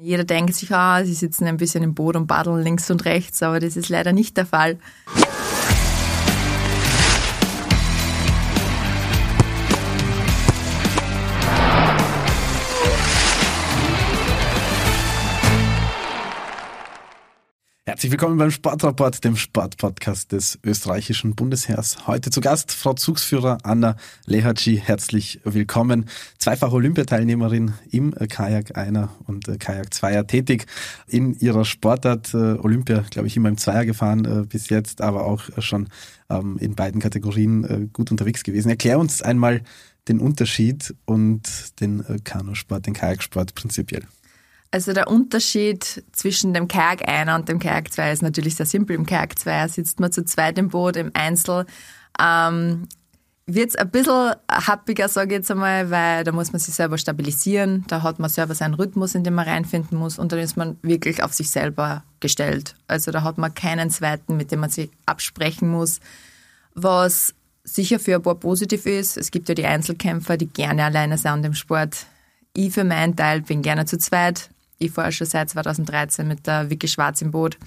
Jeder denkt sich, ah, sie sitzen ein bisschen im Boot und paddeln links und rechts, aber das ist leider nicht der Fall. Herzlich willkommen beim Sportrapport, dem Sportpodcast des österreichischen Bundesheers. Heute zu Gast Frau Zugsführer Anna Lehaci. Herzlich willkommen. Zweifache Olympiateilnehmerin im Kajak einer und Kajak Zweier tätig in ihrer Sportart. Äh, Olympia, glaube ich, immer im Zweier gefahren äh, bis jetzt, aber auch schon ähm, in beiden Kategorien äh, gut unterwegs gewesen. Erklär uns einmal den Unterschied und den Kanusport, den Kajaksport prinzipiell. Also der Unterschied zwischen dem Kajak einer und dem Kajak 2 ist natürlich sehr simpel. Im Kajak 2 sitzt man zu zweit im Boot, im Einzel. Ähm, wird es ein bisschen happiger, sage ich jetzt einmal, weil da muss man sich selber stabilisieren. Da hat man selber seinen Rhythmus, in den man reinfinden muss und dann ist man wirklich auf sich selber gestellt. Also da hat man keinen zweiten, mit dem man sich absprechen muss. Was sicher für ein paar positiv ist, es gibt ja die Einzelkämpfer, die gerne alleine sind im Sport. Ich für meinen Teil bin gerne zu zweit ich fahre schon seit 2013 mit der Vicky Schwarz im Boot.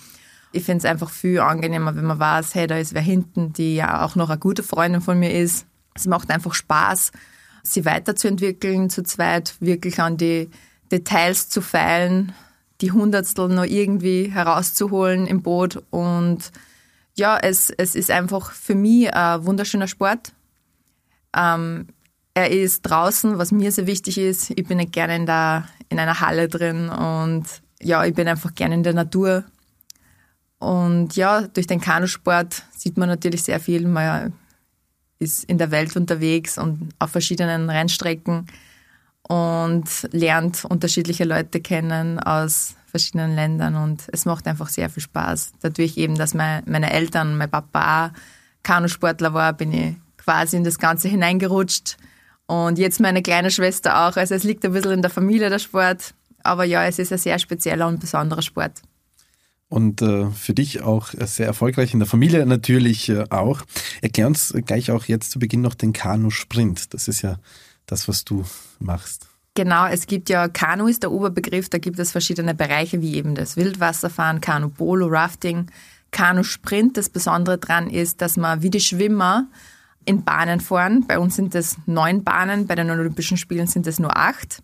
Ich finde es einfach viel angenehmer, wenn man weiß, hey, da ist wer hinten, die ja auch noch eine gute Freundin von mir ist. Es macht einfach Spaß, sie weiterzuentwickeln, zu zweit wirklich an die Details zu feilen, die Hundertstel noch irgendwie herauszuholen im Boot. Und ja, es, es ist einfach für mich ein wunderschöner Sport. Ähm, er ist draußen, was mir sehr wichtig ist. Ich bin nicht gerne in, der, in einer Halle drin und ja, ich bin einfach gerne in der Natur. Und ja, durch den Kanusport sieht man natürlich sehr viel. Man ist in der Welt unterwegs und auf verschiedenen Rennstrecken und lernt unterschiedliche Leute kennen aus verschiedenen Ländern und es macht einfach sehr viel Spaß. Dadurch eben, dass meine Eltern, mein Papa auch Kanusportler war, bin ich quasi in das Ganze hineingerutscht und jetzt meine kleine Schwester auch. Also es liegt ein bisschen in der Familie, der Sport. Aber ja, es ist ein sehr spezieller und besonderer Sport. Und äh, für dich auch sehr erfolgreich in der Familie natürlich äh, auch. Erklär uns gleich auch jetzt zu Beginn noch den Kanu-Sprint. Das ist ja das, was du machst. Genau, es gibt ja Kanu ist der Oberbegriff, da gibt es verschiedene Bereiche wie eben das Wildwasserfahren, Kanu Polo, Rafting, Kanu Sprint. Das Besondere daran ist, dass man wie die Schwimmer in Bahnen fahren. Bei uns sind es neun Bahnen, bei den Olympischen Spielen sind es nur acht.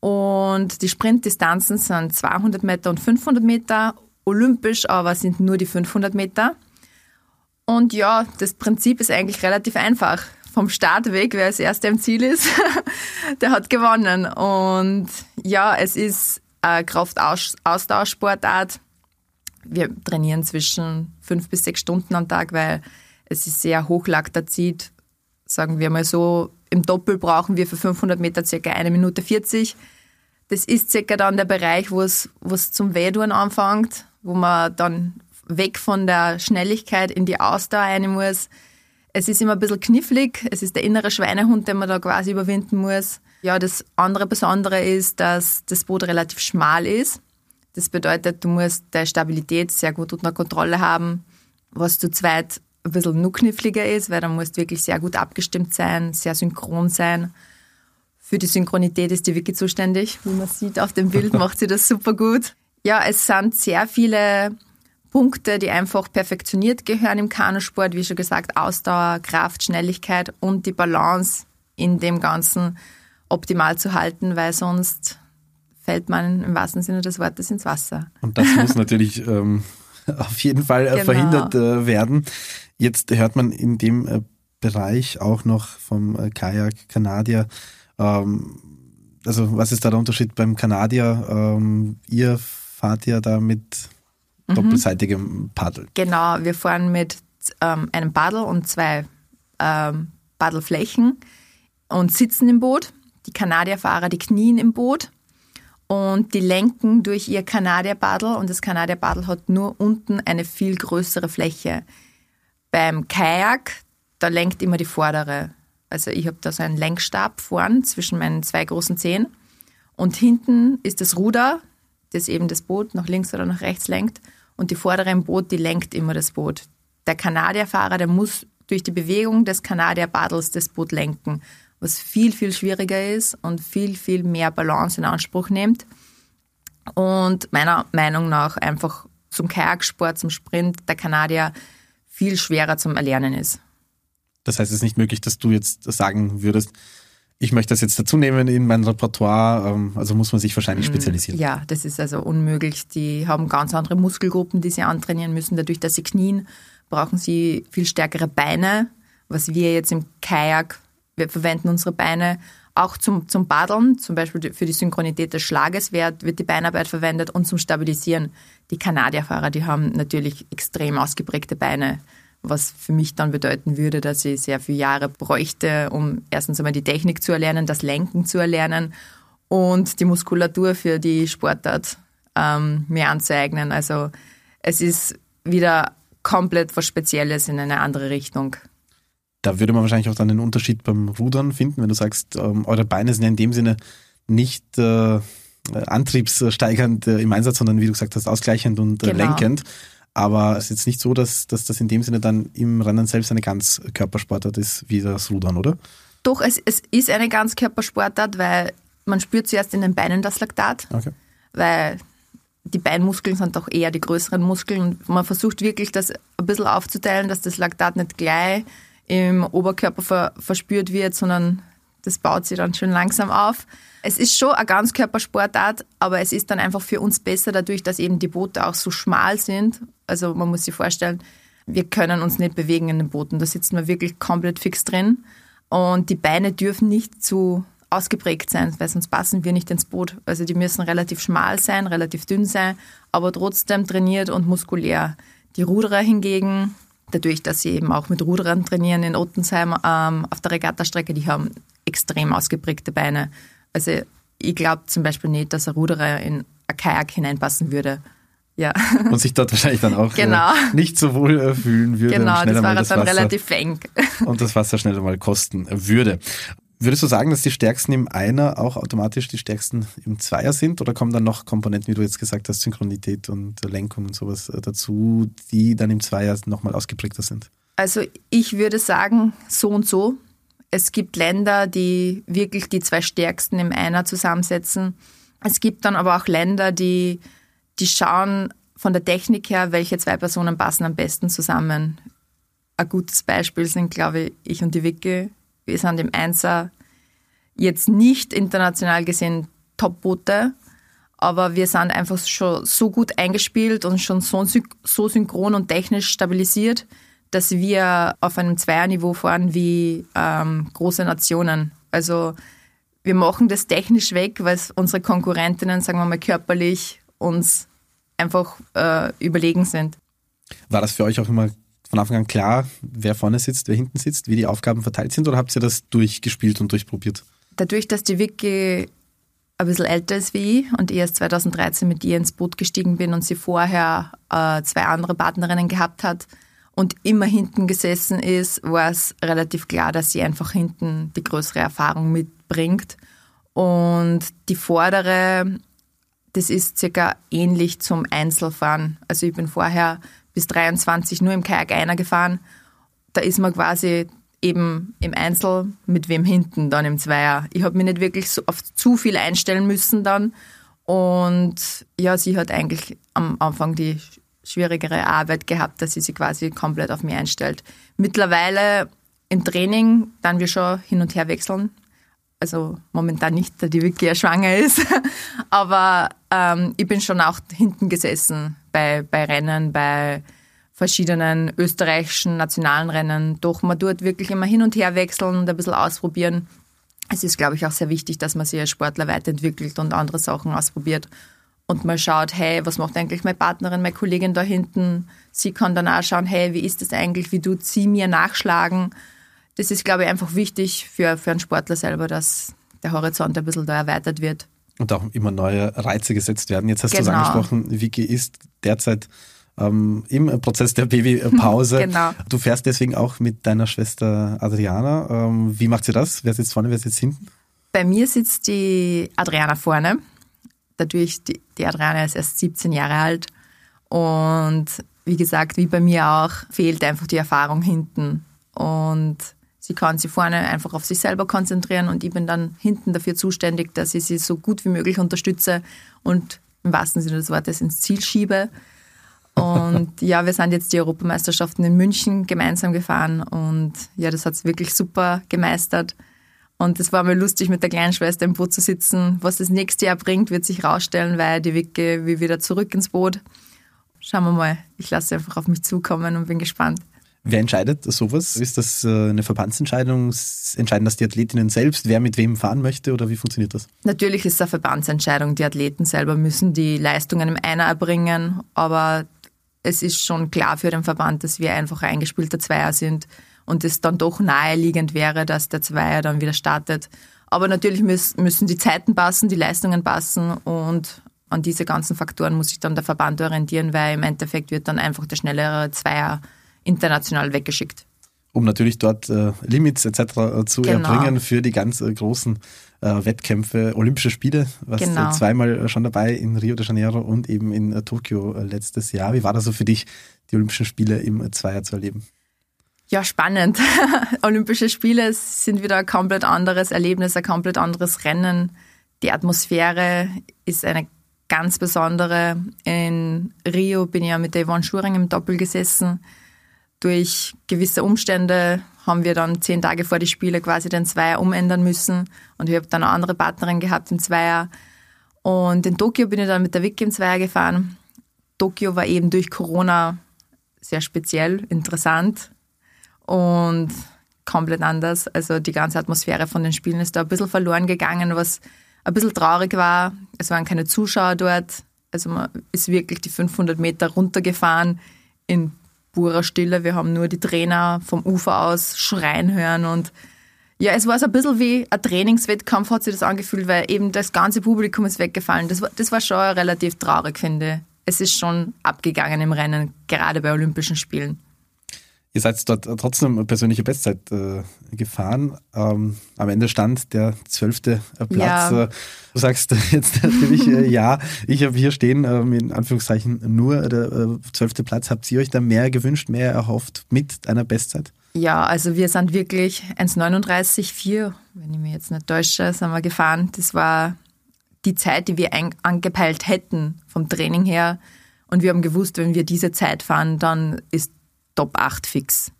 Und die Sprintdistanzen sind 200 Meter und 500 Meter. Olympisch aber sind nur die 500 Meter. Und ja, das Prinzip ist eigentlich relativ einfach. Vom Startweg, wer als Erster im Ziel ist, der hat gewonnen. Und ja, es ist eine Kraftausdauersportart. Wir trainieren zwischen fünf bis sechs Stunden am Tag, weil es ist sehr hochlaktazid. Sagen wir mal so, im Doppel brauchen wir für 500 Meter circa eine Minute 40. Das ist circa dann der Bereich, wo es, wo es zum Wehtun anfängt, wo man dann weg von der Schnelligkeit in die Ausdauer rein muss. Es ist immer ein bisschen knifflig. Es ist der innere Schweinehund, den man da quasi überwinden muss. Ja, das andere Besondere ist, dass das Boot relativ schmal ist. Das bedeutet, du musst deine Stabilität sehr gut unter Kontrolle haben, was zu zweit ein bisschen noch kniffliger ist, weil da musst wirklich sehr gut abgestimmt sein, sehr synchron sein. Für die Synchronität ist die Wiki zuständig. Wie man sieht auf dem Bild, macht sie das super gut. Ja, es sind sehr viele Punkte, die einfach perfektioniert gehören im Kanusport. Wie schon gesagt, Ausdauer, Kraft, Schnelligkeit und die Balance in dem Ganzen optimal zu halten, weil sonst fällt man im wahrsten Sinne des Wortes ins Wasser. Und das muss natürlich ähm, auf jeden Fall äh, genau. verhindert äh, werden. Jetzt hört man in dem äh, Bereich auch noch vom Kajak Kanadier. Ähm, also was ist da der Unterschied beim Kanadier? Ähm, ihr fahrt ja da mit mhm. doppelseitigem Paddel. Genau, wir fahren mit ähm, einem Paddel und zwei Paddelflächen und sitzen im Boot. Die Kanadierfahrer, die knien im Boot und die lenken durch ihr Kanadierpaddel und das Kanadierpaddel hat nur unten eine viel größere Fläche. Beim Kajak, da lenkt immer die vordere. Also ich habe da so einen Lenkstab vorn zwischen meinen zwei großen Zehen. Und hinten ist das Ruder, das eben das Boot nach links oder nach rechts lenkt. Und die vordere im Boot, die lenkt immer das Boot. Der Kanadierfahrer, der muss durch die Bewegung des Kanadierpaddels das Boot lenken, was viel, viel schwieriger ist und viel, viel mehr Balance in Anspruch nimmt. und meiner Meinung nach einfach zum Kajaksport, zum Sprint der Kanadier viel schwerer zum Erlernen ist. Das heißt, es ist nicht möglich, dass du jetzt sagen würdest, ich möchte das jetzt dazu nehmen in mein Repertoire, ähm, also muss man sich wahrscheinlich mm, spezialisieren. Ja, das ist also unmöglich. Die haben ganz andere Muskelgruppen, die sie antrainieren müssen. Dadurch, dass sie knien, brauchen sie viel stärkere Beine, was wir jetzt im Kajak, wir verwenden unsere Beine auch zum, zum Paddeln, zum Beispiel für die Synchronität des Schlages wird, wird die Beinarbeit verwendet und zum Stabilisieren. Die Kanadierfahrer, die haben natürlich extrem ausgeprägte Beine, was für mich dann bedeuten würde, dass ich sehr viele Jahre bräuchte, um erstens einmal die Technik zu erlernen, das Lenken zu erlernen und die Muskulatur für die Sportart ähm, mir anzueignen. Also es ist wieder komplett was Spezielles in eine andere Richtung. Da würde man wahrscheinlich auch dann den Unterschied beim Rudern finden, wenn du sagst, ähm, eure Beine sind ja in dem Sinne nicht äh, antriebssteigernd äh, im Einsatz, sondern wie du gesagt hast, ausgleichend und äh, genau. lenkend. Aber es ist jetzt nicht so, dass, dass das in dem Sinne dann im Rennen selbst eine ganz Körpersportart ist wie das Rudern, oder? Doch, es, es ist eine ganz Körpersportart, weil man spürt zuerst in den Beinen das Laktat. Okay. Weil die Beinmuskeln sind doch eher die größeren Muskeln. Und man versucht wirklich, das ein bisschen aufzuteilen, dass das Laktat nicht gleich im Oberkörper ver verspürt wird, sondern das baut sich dann schon langsam auf. Es ist schon eine Ganzkörpersportart, aber es ist dann einfach für uns besser dadurch, dass eben die Boote auch so schmal sind. Also man muss sich vorstellen, wir können uns nicht bewegen in den Booten. Da sitzen wir wirklich komplett fix drin. Und die Beine dürfen nicht zu ausgeprägt sein, weil sonst passen wir nicht ins Boot. Also die müssen relativ schmal sein, relativ dünn sein, aber trotzdem trainiert und muskulär. Die Ruderer hingegen, dadurch, dass sie eben auch mit Ruderern trainieren in Ottensheim ähm, auf der Regattastrecke, die haben extrem ausgeprägte Beine. Also ich glaube zum Beispiel nicht, dass ein Ruderer in ein Kajak hineinpassen würde. Ja. Und sich dort wahrscheinlich dann auch äh, genau. äh, nicht so wohl äh, fühlen würde. Genau, das war das dann Wasser, relativ eng. Und das Wasser schneller mal kosten würde. Würdest du sagen, dass die Stärksten im Einer auch automatisch die Stärksten im Zweier sind? Oder kommen dann noch Komponenten, wie du jetzt gesagt hast, Synchronität und Lenkung und sowas äh, dazu, die dann im Zweier nochmal ausgeprägter sind? Also ich würde sagen, so und so. Es gibt Länder, die wirklich die zwei Stärksten im Einer zusammensetzen. Es gibt dann aber auch Länder, die, die schauen von der Technik her, welche zwei Personen passen am besten zusammen. Ein gutes Beispiel sind, glaube ich, ich und die Vicky wir sind im Einser jetzt nicht international gesehen Top-Boote, aber wir sind einfach schon so gut eingespielt und schon so, so synchron und technisch stabilisiert, dass wir auf einem Zweierniveau fahren wie ähm, große Nationen. Also wir machen das technisch weg, weil unsere Konkurrentinnen, sagen wir mal körperlich, uns einfach äh, überlegen sind. War das für euch auch immer von Anfang an klar, wer vorne sitzt, wer hinten sitzt, wie die Aufgaben verteilt sind oder habt ihr das durchgespielt und durchprobiert? Dadurch, dass die Vicky ein bisschen älter ist wie ich und ich erst 2013 mit ihr ins Boot gestiegen bin und sie vorher äh, zwei andere Partnerinnen gehabt hat und immer hinten gesessen ist, war es relativ klar, dass sie einfach hinten die größere Erfahrung mitbringt. Und die vordere, das ist circa ähnlich zum Einzelfahren. Also ich bin vorher bis 23 nur im Kajak einer gefahren. Da ist man quasi eben im Einzel mit wem hinten dann im Zweier. Ich habe mich nicht wirklich so auf zu viel einstellen müssen dann. Und ja, sie hat eigentlich am Anfang die schwierigere Arbeit gehabt, dass sie sich quasi komplett auf mich einstellt. Mittlerweile im Training dann wir schon hin und her wechseln. Also momentan nicht, da die Vicky ja schwanger ist. Aber ähm, ich bin schon auch hinten gesessen bei, bei Rennen, bei verschiedenen österreichischen nationalen Rennen. Doch man tut wirklich immer hin und her wechseln und ein bisschen ausprobieren. Es ist, glaube ich, auch sehr wichtig, dass man sich als Sportler weiterentwickelt und andere Sachen ausprobiert. Und mal schaut, hey, was macht eigentlich meine Partnerin, meine Kollegin da hinten? Sie kann dann auch schauen, hey, wie ist das eigentlich? Wie tut sie mir nachschlagen? Das ist, glaube ich, einfach wichtig für, für einen Sportler selber, dass der Horizont ein bisschen da erweitert wird. Und auch immer neue Reize gesetzt werden. Jetzt hast genau. du es angesprochen, Vicky ist derzeit ähm, im Prozess der Babypause. genau. Du fährst deswegen auch mit deiner Schwester Adriana. Ähm, wie macht sie das? Wer sitzt vorne, wer sitzt hinten? Bei mir sitzt die Adriana vorne. Dadurch, die, die Adriana ist erst 17 Jahre alt. Und wie gesagt, wie bei mir auch, fehlt einfach die Erfahrung hinten. Und sie kann sich vorne einfach auf sich selber konzentrieren und ich bin dann hinten dafür zuständig, dass ich sie so gut wie möglich unterstütze und im wahrsten Sinne des Wortes ins Ziel schiebe. Und ja, wir sind jetzt die Europameisterschaften in München gemeinsam gefahren und ja, das hat es wirklich super gemeistert. Und es war mal lustig, mit der kleinen Schwester im Boot zu sitzen. Was das nächste Jahr bringt, wird sich rausstellen, weil die Wicke will wieder zurück ins Boot. Schauen wir mal. Ich lasse einfach auf mich zukommen und bin gespannt. Wer entscheidet sowas? Ist das äh, eine Verbandsentscheidung? Entscheiden das die Athletinnen selbst, wer mit wem fahren möchte oder wie funktioniert das? Natürlich ist es eine Verbandsentscheidung. Die Athleten selber müssen die Leistungen im Einer erbringen, aber es ist schon klar für den Verband, dass wir einfach ein eingespielter Zweier sind und es dann doch naheliegend wäre, dass der Zweier dann wieder startet. Aber natürlich müssen die Zeiten passen, die Leistungen passen und an diese ganzen Faktoren muss sich dann der Verband orientieren, weil im Endeffekt wird dann einfach der schnellere Zweier international weggeschickt. Um natürlich dort äh, Limits etc. Äh, zu genau. erbringen für die ganz äh, großen äh, Wettkämpfe, Olympische Spiele, was äh, genau. zweimal schon dabei in Rio de Janeiro und eben in äh, Tokio letztes Jahr. Wie war das so für dich, die Olympischen Spiele im Zweier zu erleben? Ja, spannend. Olympische Spiele sind wieder ein komplett anderes Erlebnis, ein komplett anderes Rennen. Die Atmosphäre ist eine ganz besondere. In Rio bin ich ja mit der Yvonne Schuring im Doppel gesessen durch gewisse Umstände haben wir dann zehn Tage vor die Spiele quasi den Zweier umändern müssen und ich habe dann eine andere Partnerin gehabt im Zweier. Und in Tokio bin ich dann mit der Vicky im Zweier gefahren. Tokio war eben durch Corona sehr speziell, interessant und komplett anders. Also die ganze Atmosphäre von den Spielen ist da ein bisschen verloren gegangen, was ein bisschen traurig war. Es waren keine Zuschauer dort. Also man ist wirklich die 500 Meter runtergefahren in purer Stille. Wir haben nur die Trainer vom Ufer aus schreien hören und ja, es war so ein bisschen wie ein Trainingswettkampf, hat sich das angefühlt, weil eben das ganze Publikum ist weggefallen. Das war, das war schon relativ traurig, finde ich. Es ist schon abgegangen im Rennen, gerade bei Olympischen Spielen. Ihr seid dort trotzdem eine persönliche Bestzeit äh, gefahren. Ähm, am Ende stand der zwölfte Platz. Ja. Äh, du sagst jetzt natürlich äh, ja. Ich habe hier stehen, ähm, in Anführungszeichen, nur der äh, zwölfte Platz. Habt ihr euch da mehr gewünscht, mehr erhofft mit einer Bestzeit? Ja, also wir sind wirklich 1,39,4, wenn ich mich jetzt nicht täusche, sind wir gefahren. Das war die Zeit, die wir angepeilt hätten vom Training her. Und wir haben gewusst, wenn wir diese Zeit fahren, dann ist Top 8 fix.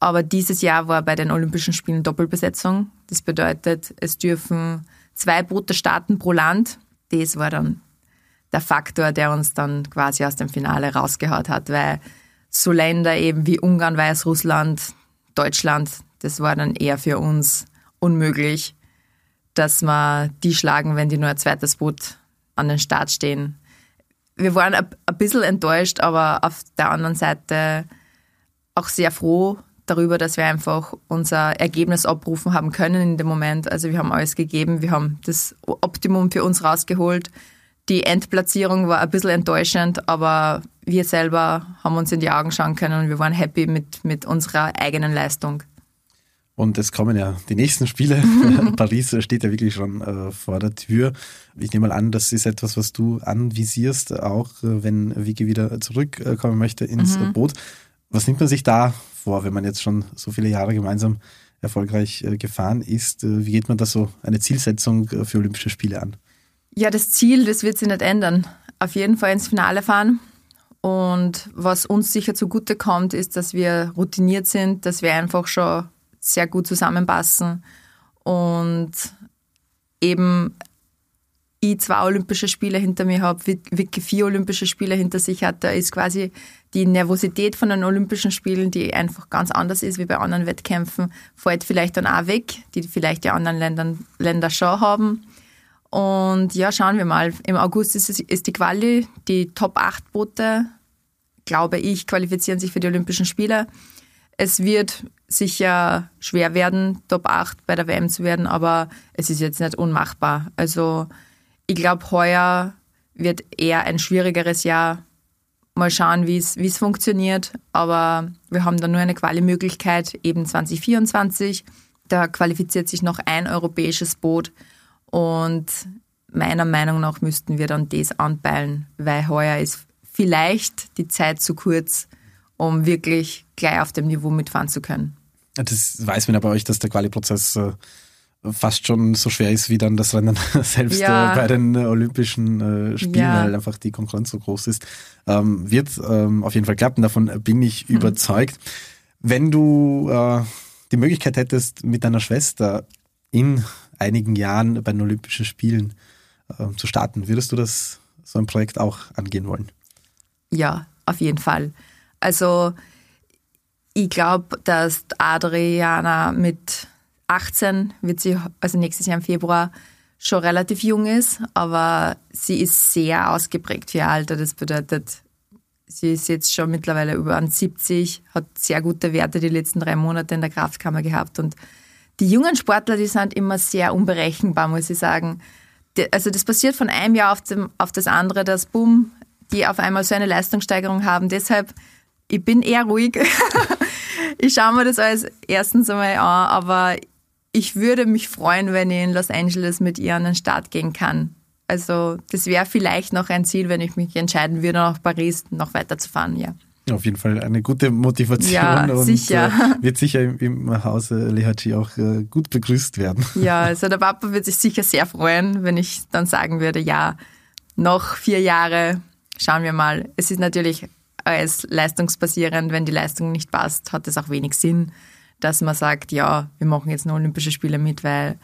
Aber dieses Jahr war bei den Olympischen Spielen Doppelbesetzung. Das bedeutet, es dürfen zwei Boote starten pro Land. Das war dann der Faktor, der uns dann quasi aus dem Finale rausgehaut hat, weil so Länder eben wie Ungarn, Weißrussland, Deutschland, das war dann eher für uns unmöglich, dass wir die schlagen, wenn die nur ein zweites Boot an den Start stehen. Wir waren ein bisschen enttäuscht, aber auf der anderen Seite auch sehr froh darüber, dass wir einfach unser Ergebnis abrufen haben können in dem Moment. Also wir haben alles gegeben, wir haben das Optimum für uns rausgeholt. Die Endplatzierung war ein bisschen enttäuschend, aber wir selber haben uns in die Augen schauen können und wir waren happy mit, mit unserer eigenen Leistung. Und es kommen ja die nächsten Spiele. Paris steht ja wirklich schon äh, vor der Tür. Ich nehme mal an, das ist etwas, was du anvisierst, auch äh, wenn Vicky wieder zurückkommen möchte ins mhm. Boot. Was nimmt man sich da vor, wenn man jetzt schon so viele Jahre gemeinsam erfolgreich äh, gefahren ist? Äh, wie geht man da so eine Zielsetzung äh, für Olympische Spiele an? Ja, das Ziel, das wird sich nicht ändern. Auf jeden Fall ins Finale fahren. Und was uns sicher zugute kommt, ist, dass wir routiniert sind, dass wir einfach schon sehr gut zusammenpassen und eben ich zwei Olympische Spiele hinter mir habe, Vicky vier Olympische Spiele hinter sich hat, da ist quasi die Nervosität von den Olympischen Spielen, die einfach ganz anders ist wie bei anderen Wettkämpfen, fällt vielleicht dann auch weg, die vielleicht die anderen Ländern, Länder schon haben. Und ja, schauen wir mal. Im August ist, es, ist die Quali, die Top 8 Boote, glaube ich, qualifizieren sich für die Olympischen Spiele. Es wird sicher schwer werden, Top 8 bei der WM zu werden, aber es ist jetzt nicht unmachbar. Also ich glaube, heuer wird eher ein schwierigeres Jahr. Mal schauen, wie es funktioniert. Aber wir haben da nur eine Quali-Möglichkeit, eben 2024. Da qualifiziert sich noch ein europäisches Boot. Und meiner Meinung nach müssten wir dann das anpeilen, weil heuer ist vielleicht die Zeit zu kurz, um wirklich gleich auf dem Niveau mitfahren zu können. Das weiß man ja bei euch, dass der Quali-Prozess äh, fast schon so schwer ist wie dann das Rennen selbst ja. äh, bei den Olympischen äh, Spielen, ja. weil einfach die Konkurrenz so groß ist. Ähm, wird ähm, auf jeden Fall klappen, davon bin ich mhm. überzeugt. Wenn du äh, die Möglichkeit hättest, mit deiner Schwester in einigen Jahren bei den Olympischen Spielen äh, zu starten, würdest du das so ein Projekt auch angehen wollen? Ja, auf jeden Fall. Also ich glaube, dass Adriana mit 18 wird sie, also nächstes Jahr im Februar, schon relativ jung ist, aber sie ist sehr ausgeprägt für ihr Alter. Das bedeutet, sie ist jetzt schon mittlerweile über 70, hat sehr gute Werte die letzten drei Monate in der Kraftkammer gehabt. Und die jungen Sportler, die sind immer sehr unberechenbar, muss ich sagen. Also das passiert von einem Jahr auf, dem, auf das andere, dass boom, die auf einmal so eine Leistungssteigerung haben. Deshalb, ich bin eher ruhig. ich schaue mir das alles erstens einmal an, aber ich würde mich freuen, wenn ich in Los Angeles mit ihr an den Start gehen kann. Also das wäre vielleicht noch ein Ziel, wenn ich mich entscheiden würde, nach Paris noch weiterzufahren, ja. Auf jeden Fall eine gute Motivation ja, und sicher. Äh, wird sicher im, im Hause Lehachi auch äh, gut begrüßt werden. Ja, also der Papa wird sich sicher sehr freuen, wenn ich dann sagen würde, ja, noch vier Jahre, schauen wir mal. Es ist natürlich als leistungsbasierend, wenn die Leistung nicht passt, hat es auch wenig Sinn dass man sagt, ja, wir machen jetzt nur Olympische Spiele mit, weil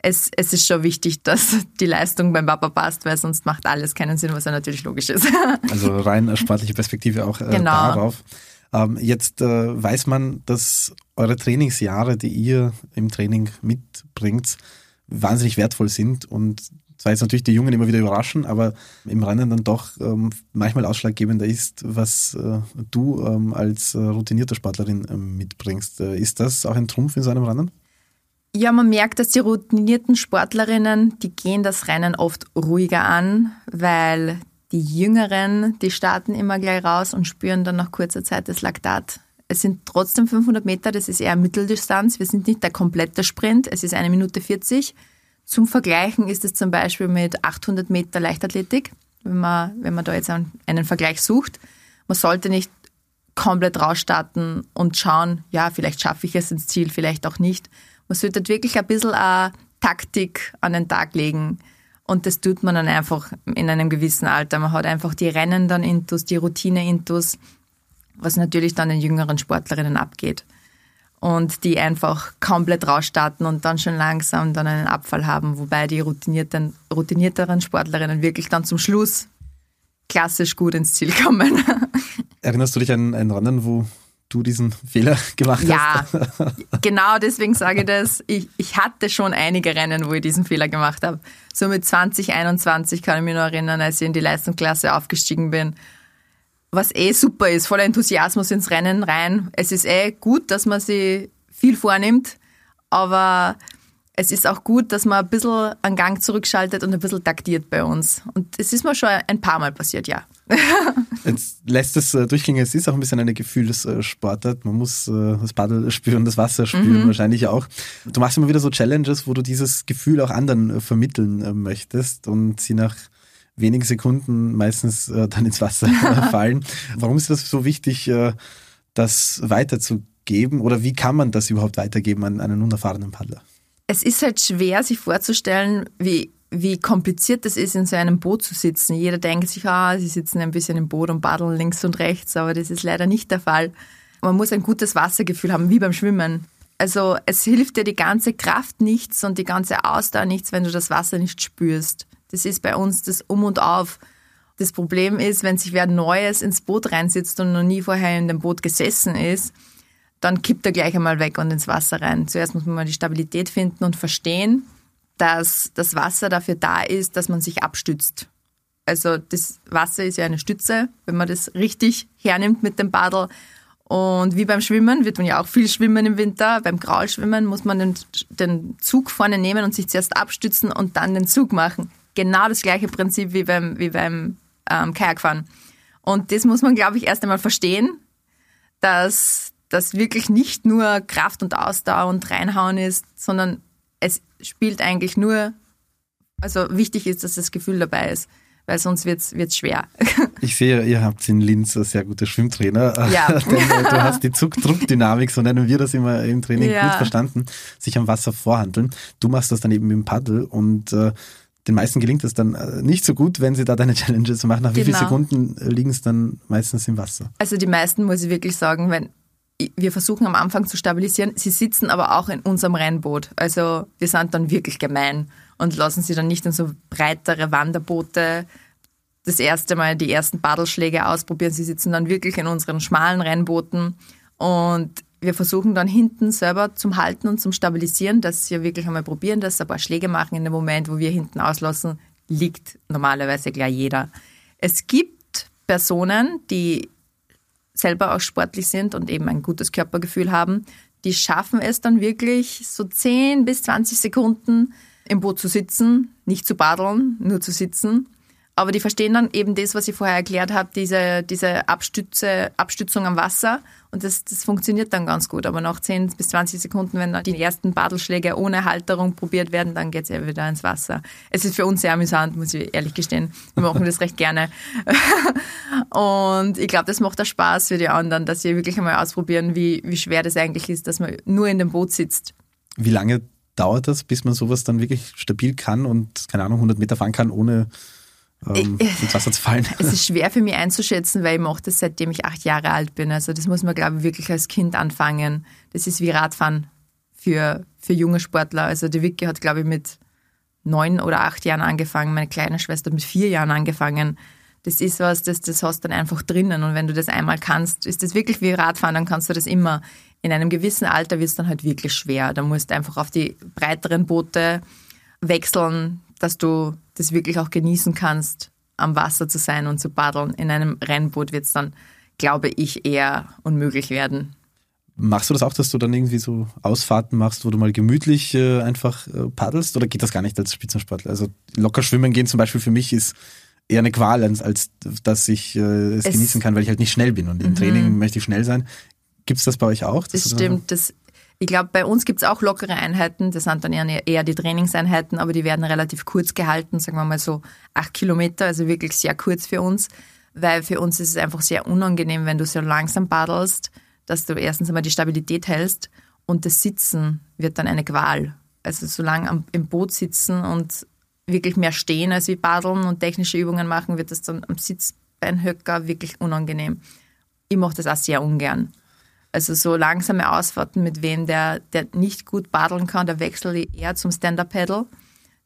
es, es ist schon wichtig, dass die Leistung beim Papa passt, weil sonst macht alles keinen Sinn, was ja natürlich logisch ist. Also rein sportliche Perspektive auch äh, genau. darauf. Ähm, jetzt äh, weiß man, dass eure Trainingsjahre, die ihr im Training mitbringt, wahnsinnig wertvoll sind und zwar jetzt natürlich die Jungen immer wieder überraschen, aber im Rennen dann doch ähm, manchmal ausschlaggebender ist, was äh, du ähm, als äh, routinierte Sportlerin äh, mitbringst. Äh, ist das auch ein Trumpf in so einem Rennen? Ja, man merkt, dass die routinierten Sportlerinnen, die gehen das Rennen oft ruhiger an, weil die Jüngeren, die starten immer gleich raus und spüren dann nach kurzer Zeit das Laktat. Es sind trotzdem 500 Meter, das ist eher Mitteldistanz. Wir sind nicht der komplette Sprint, es ist eine Minute 40. Zum Vergleichen ist es zum Beispiel mit 800 Meter Leichtathletik, wenn man, wenn man da jetzt einen Vergleich sucht. Man sollte nicht komplett rausstarten und schauen, ja, vielleicht schaffe ich es ins Ziel, vielleicht auch nicht. Man sollte wirklich ein bisschen eine Taktik an den Tag legen. Und das tut man dann einfach in einem gewissen Alter. Man hat einfach die Rennen dann intus, die Routine intus, was natürlich dann den jüngeren Sportlerinnen abgeht und die einfach komplett rausstarten und dann schon langsam dann einen Abfall haben, wobei die routinierten, routinierteren Sportlerinnen wirklich dann zum Schluss klassisch gut ins Ziel kommen. Erinnerst du dich an ein Rennen, wo du diesen Fehler gemacht ja, hast? Ja, genau deswegen sage ich das. Ich, ich hatte schon einige Rennen, wo ich diesen Fehler gemacht habe. So mit 2021 kann ich mich noch erinnern, als ich in die Leistungsklasse aufgestiegen bin was eh super ist, voller Enthusiasmus ins Rennen rein. Es ist eh gut, dass man sich viel vornimmt, aber es ist auch gut, dass man ein bisschen einen Gang zurückschaltet und ein bisschen taktiert bei uns. Und es ist mir schon ein paar Mal passiert, ja. Jetzt lässt es äh, durchklingen, es ist auch ein bisschen eine Gefühlssportart. Man muss äh, das Paddel spüren, das Wasser spüren, mhm. wahrscheinlich auch. Du machst immer wieder so Challenges, wo du dieses Gefühl auch anderen äh, vermitteln möchtest und sie nach wenigen Sekunden meistens äh, dann ins Wasser fallen. Warum ist das so wichtig, äh, das weiterzugeben oder wie kann man das überhaupt weitergeben an einen unerfahrenen Paddler? Es ist halt schwer, sich vorzustellen, wie, wie kompliziert es ist, in so einem Boot zu sitzen. Jeder denkt sich, ah, sie sitzen ein bisschen im Boot und paddeln links und rechts, aber das ist leider nicht der Fall. Man muss ein gutes Wassergefühl haben, wie beim Schwimmen. Also es hilft dir die ganze Kraft nichts und die ganze Ausdauer nichts, wenn du das Wasser nicht spürst. Das ist bei uns das Um und Auf. Das Problem ist, wenn sich wer Neues ins Boot reinsitzt und noch nie vorher in dem Boot gesessen ist, dann kippt er gleich einmal weg und ins Wasser rein. Zuerst muss man mal die Stabilität finden und verstehen, dass das Wasser dafür da ist, dass man sich abstützt. Also das Wasser ist ja eine Stütze, wenn man das richtig hernimmt mit dem Paddel. Und wie beim Schwimmen wird man ja auch viel schwimmen im Winter. Beim Graulschwimmen muss man den, den Zug vorne nehmen und sich zuerst abstützen und dann den Zug machen genau das gleiche Prinzip wie beim, wie beim ähm, Kajakfahren. Und das muss man, glaube ich, erst einmal verstehen, dass das wirklich nicht nur Kraft und Ausdauer und Reinhauen ist, sondern es spielt eigentlich nur, also wichtig ist, dass das Gefühl dabei ist, weil sonst wird es schwer. Ich sehe, ihr habt in Linz ein sehr gute Schwimmtrainer. Ja. Äh, du hast die Zug-Druck-Dynamik, so nennen wir das immer im Training, Ja. gut verstanden, sich am Wasser vorhandeln. Du machst das dann eben mit dem Paddel und äh, den meisten gelingt es dann äh, nicht so gut, wenn sie da deine Challenges machen. Nach wie vielen Genau. Sekunden liegen es dann meistens im Wasser? Also die meisten, muss ich wirklich sagen, wenn wir versuchen am Anfang zu stabilisieren, sie sitzen aber auch in unserem Rennboot. Also wir sind dann wirklich gemein und lassen sie dann nicht in so breitere Wanderboote das erste Mal die ersten Paddelschläge ausprobieren. Sie sitzen dann wirklich in unseren schmalen Rennbooten und wir versuchen dann hinten selber zum Halten und zum Stabilisieren, dass sie wirklich einmal probieren, dass ein paar Schläge machen in dem Moment, wo wir hinten auslassen, liegt normalerweise gleich jeder. Es gibt Personen, die selber auch sportlich sind und eben ein gutes Körpergefühl haben, die schaffen es dann wirklich so 10 bis 20 Sekunden im Boot zu sitzen, nicht zu paddeln, nur zu sitzen. Aber die verstehen dann eben das, was ich vorher erklärt habe, diese, diese Abstütze, Abstützung am Wasser. Und das, das funktioniert dann ganz gut. Aber nach 10 bis 20 Sekunden, wenn die ersten Paddelschläge ohne Halterung probiert werden, dann geht es ja wieder ins Wasser. Es ist für uns sehr amüsant, muss ich ehrlich gestehen. Wir machen das recht gerne. Und ich glaube, das macht auch Spaß für die anderen, dass sie wirklich einmal ausprobieren, wie, wie schwer das eigentlich ist, dass man nur in dem Boot sitzt. Wie lange dauert das, bis man sowas dann wirklich stabil kann und, keine Ahnung, 100 Meter fahren kann, ohne ähm, ins Wasser zu fallen? Es ist schwer für mich einzuschätzen, weil ich mache das seitdem ich acht Jahre alt bin. Also das muss man, glaube ich, wirklich als Kind anfangen. Das ist wie Radfahren für, für junge Sportler. Also die Vicky hat, glaube ich, mit neun oder acht Jahren angefangen, meine kleine Schwester mit vier Jahren angefangen. Das ist was, das, das hast du dann einfach drinnen. Und wenn du das einmal kannst, ist das wirklich wie Radfahren, dann kannst du das immer. In einem gewissen Alter wird es dann halt wirklich schwer. Da musst du einfach auf die breiteren Boote wechseln, dass du das wirklich auch genießen kannst, am Wasser zu sein und zu paddeln. In einem Rennboot wird es dann, glaube ich, eher unmöglich werden. Machst du das auch, dass du dann irgendwie so Ausfahrten machst, wo du mal gemütlich äh, einfach äh, paddelst oder geht das gar nicht als Spitzensportler? Also locker schwimmen gehen zum Beispiel für mich ist eher eine Qual, als, als dass ich äh, es, Es- genießen kann, weil ich halt nicht schnell bin und im Training möchte ich schnell sein. Gibt es das bei euch auch? Das stimmt. Das, ich glaube, bei uns gibt es auch lockere Einheiten. Das sind dann eher, die Trainingseinheiten, aber die werden relativ kurz gehalten, sagen wir mal so acht Kilometer, also wirklich sehr kurz für uns. Weil für uns ist es einfach sehr unangenehm, wenn du so langsam paddelst, dass du erstens einmal die Stabilität hältst und das Sitzen wird dann eine Qual. Also so lange im Boot sitzen und wirklich mehr stehen als wie paddeln und technische Übungen machen, wird das dann am Sitzbeinhöcker wirklich unangenehm. Ich mache das auch sehr ungern. Also so langsame Ausfahrten mit wem, der, der nicht gut paddeln kann, da wechsle ich eher zum Stand-Up-Paddle.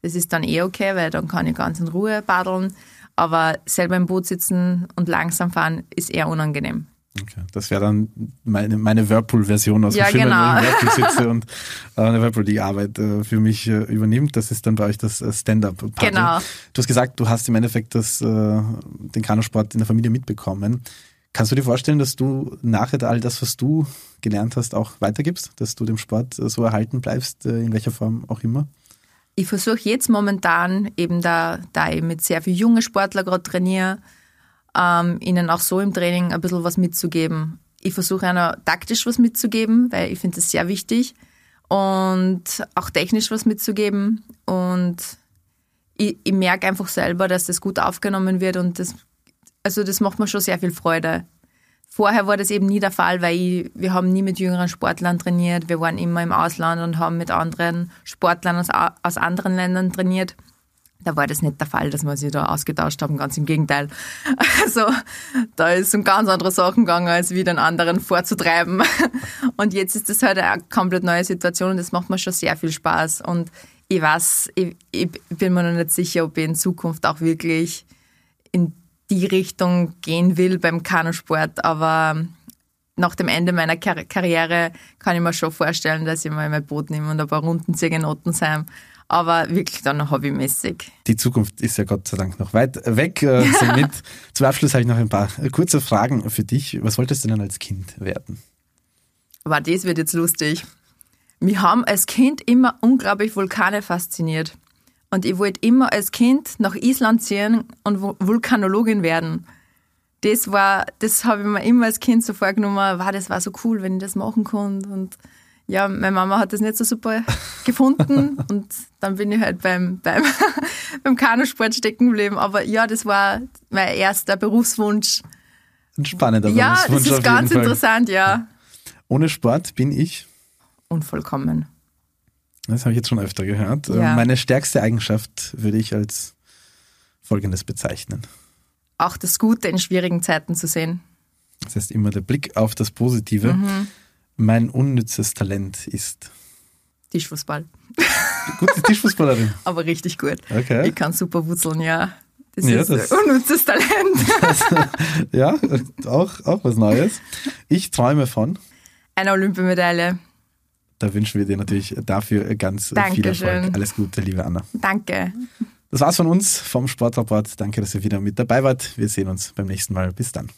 Das ist dann eh okay, weil dann kann ich ganz in Ruhe paddeln. Aber selber im Boot sitzen und langsam fahren ist eher unangenehm. Okay. Das wäre dann meine, meine Whirlpool-Version aus Ja, dem Schwimmen, genau. wo ich im Whirlpool sitze und äh, eine Whirlpool die Arbeit äh, für mich äh, übernimmt. Das ist dann bei euch das äh, Stand-Up-Paddle. Genau. Du hast gesagt, du hast im Endeffekt das, den Kanusport in der Familie mitbekommen. Kannst du dir vorstellen, dass du nachher all das, was du gelernt hast, auch weitergibst? Dass du dem Sport äh, so erhalten bleibst, äh, in welcher Form auch immer? Ich versuche jetzt momentan eben da, da ich mit sehr vielen jungen Sportler gerade trainiere, ähm, ihnen auch so im Training ein bisschen was mitzugeben. Ich versuche einer taktisch was mitzugeben, weil ich finde das sehr wichtig und auch technisch was mitzugeben und ich, ich merke einfach selber, dass das gut aufgenommen wird und das, also das macht mir schon sehr viel Freude. Vorher war das eben nie der Fall, weil ich, wir haben nie mit jüngeren Sportlern trainiert. Wir waren immer im Ausland und haben mit anderen Sportlern aus, aus anderen Ländern trainiert. Da war das nicht der Fall, dass wir sich da ausgetauscht haben, ganz im Gegenteil. Also da ist um ganz andere Sachen gegangen, als wie den anderen vorzutreiben. Und jetzt ist das halt eine komplett neue Situation und das macht mir schon sehr viel Spaß. Und ich weiß, ich, ich bin mir noch nicht sicher, ob ich in Zukunft auch wirklich in die Richtung gehen will beim Kanusport, aber nach dem Ende meiner Kar Karriere kann ich mir schon vorstellen, dass ich mal mein Boot nehme und ein paar Runden ziehe in Ottensheim, aber wirklich dann noch hobbymäßig. Die Zukunft ist ja Gott sei Dank noch weit weg. Äh, somit zum Abschluss habe ich noch ein paar äh, kurze Fragen für dich. Was wolltest du denn als Kind werden? Aber das wird jetzt lustig. Wir haben als Kind immer unglaublich Vulkane fasziniert. Und ich wollte immer als Kind nach Island ziehen und Vul- Vulkanologin werden. Das war, das habe ich mir immer als Kind so vorgenommen, war, das war so cool, wenn ich das machen konnte. Und ja, meine Mama hat das nicht so super gefunden und dann bin ich halt beim, beim, beim Kanusport stecken geblieben. Aber ja, das war mein erster Berufswunsch. Ein spannender Ja, das Berufswunsch ist auf ganz jeden Fall. interessant, ja. Ohne Sport bin ich, Unvollkommen. Das habe ich jetzt schon öfter gehört, Ja. meine stärkste Eigenschaft würde ich als folgendes bezeichnen. Auch das Gute in schwierigen Zeiten zu sehen. Das heißt immer der Blick auf das Positive. Mhm. Mein unnützes Talent ist Tischfußball. gute Tischfußballerin. Aber richtig gut. Okay. Ich kann super wutzeln, ja. Das Ja, ist das- unnützes Talent. Ja, auch, auch was Neues. Ich träume von. Eine Olympiamedaille. Da wünschen wir dir natürlich dafür ganz viel Dankeschön. Erfolg. Alles Gute, liebe Anna. Danke. Das war's von uns vom Sportrapport. Danke, dass ihr wieder mit dabei wart. Wir sehen uns beim nächsten Mal. Bis dann.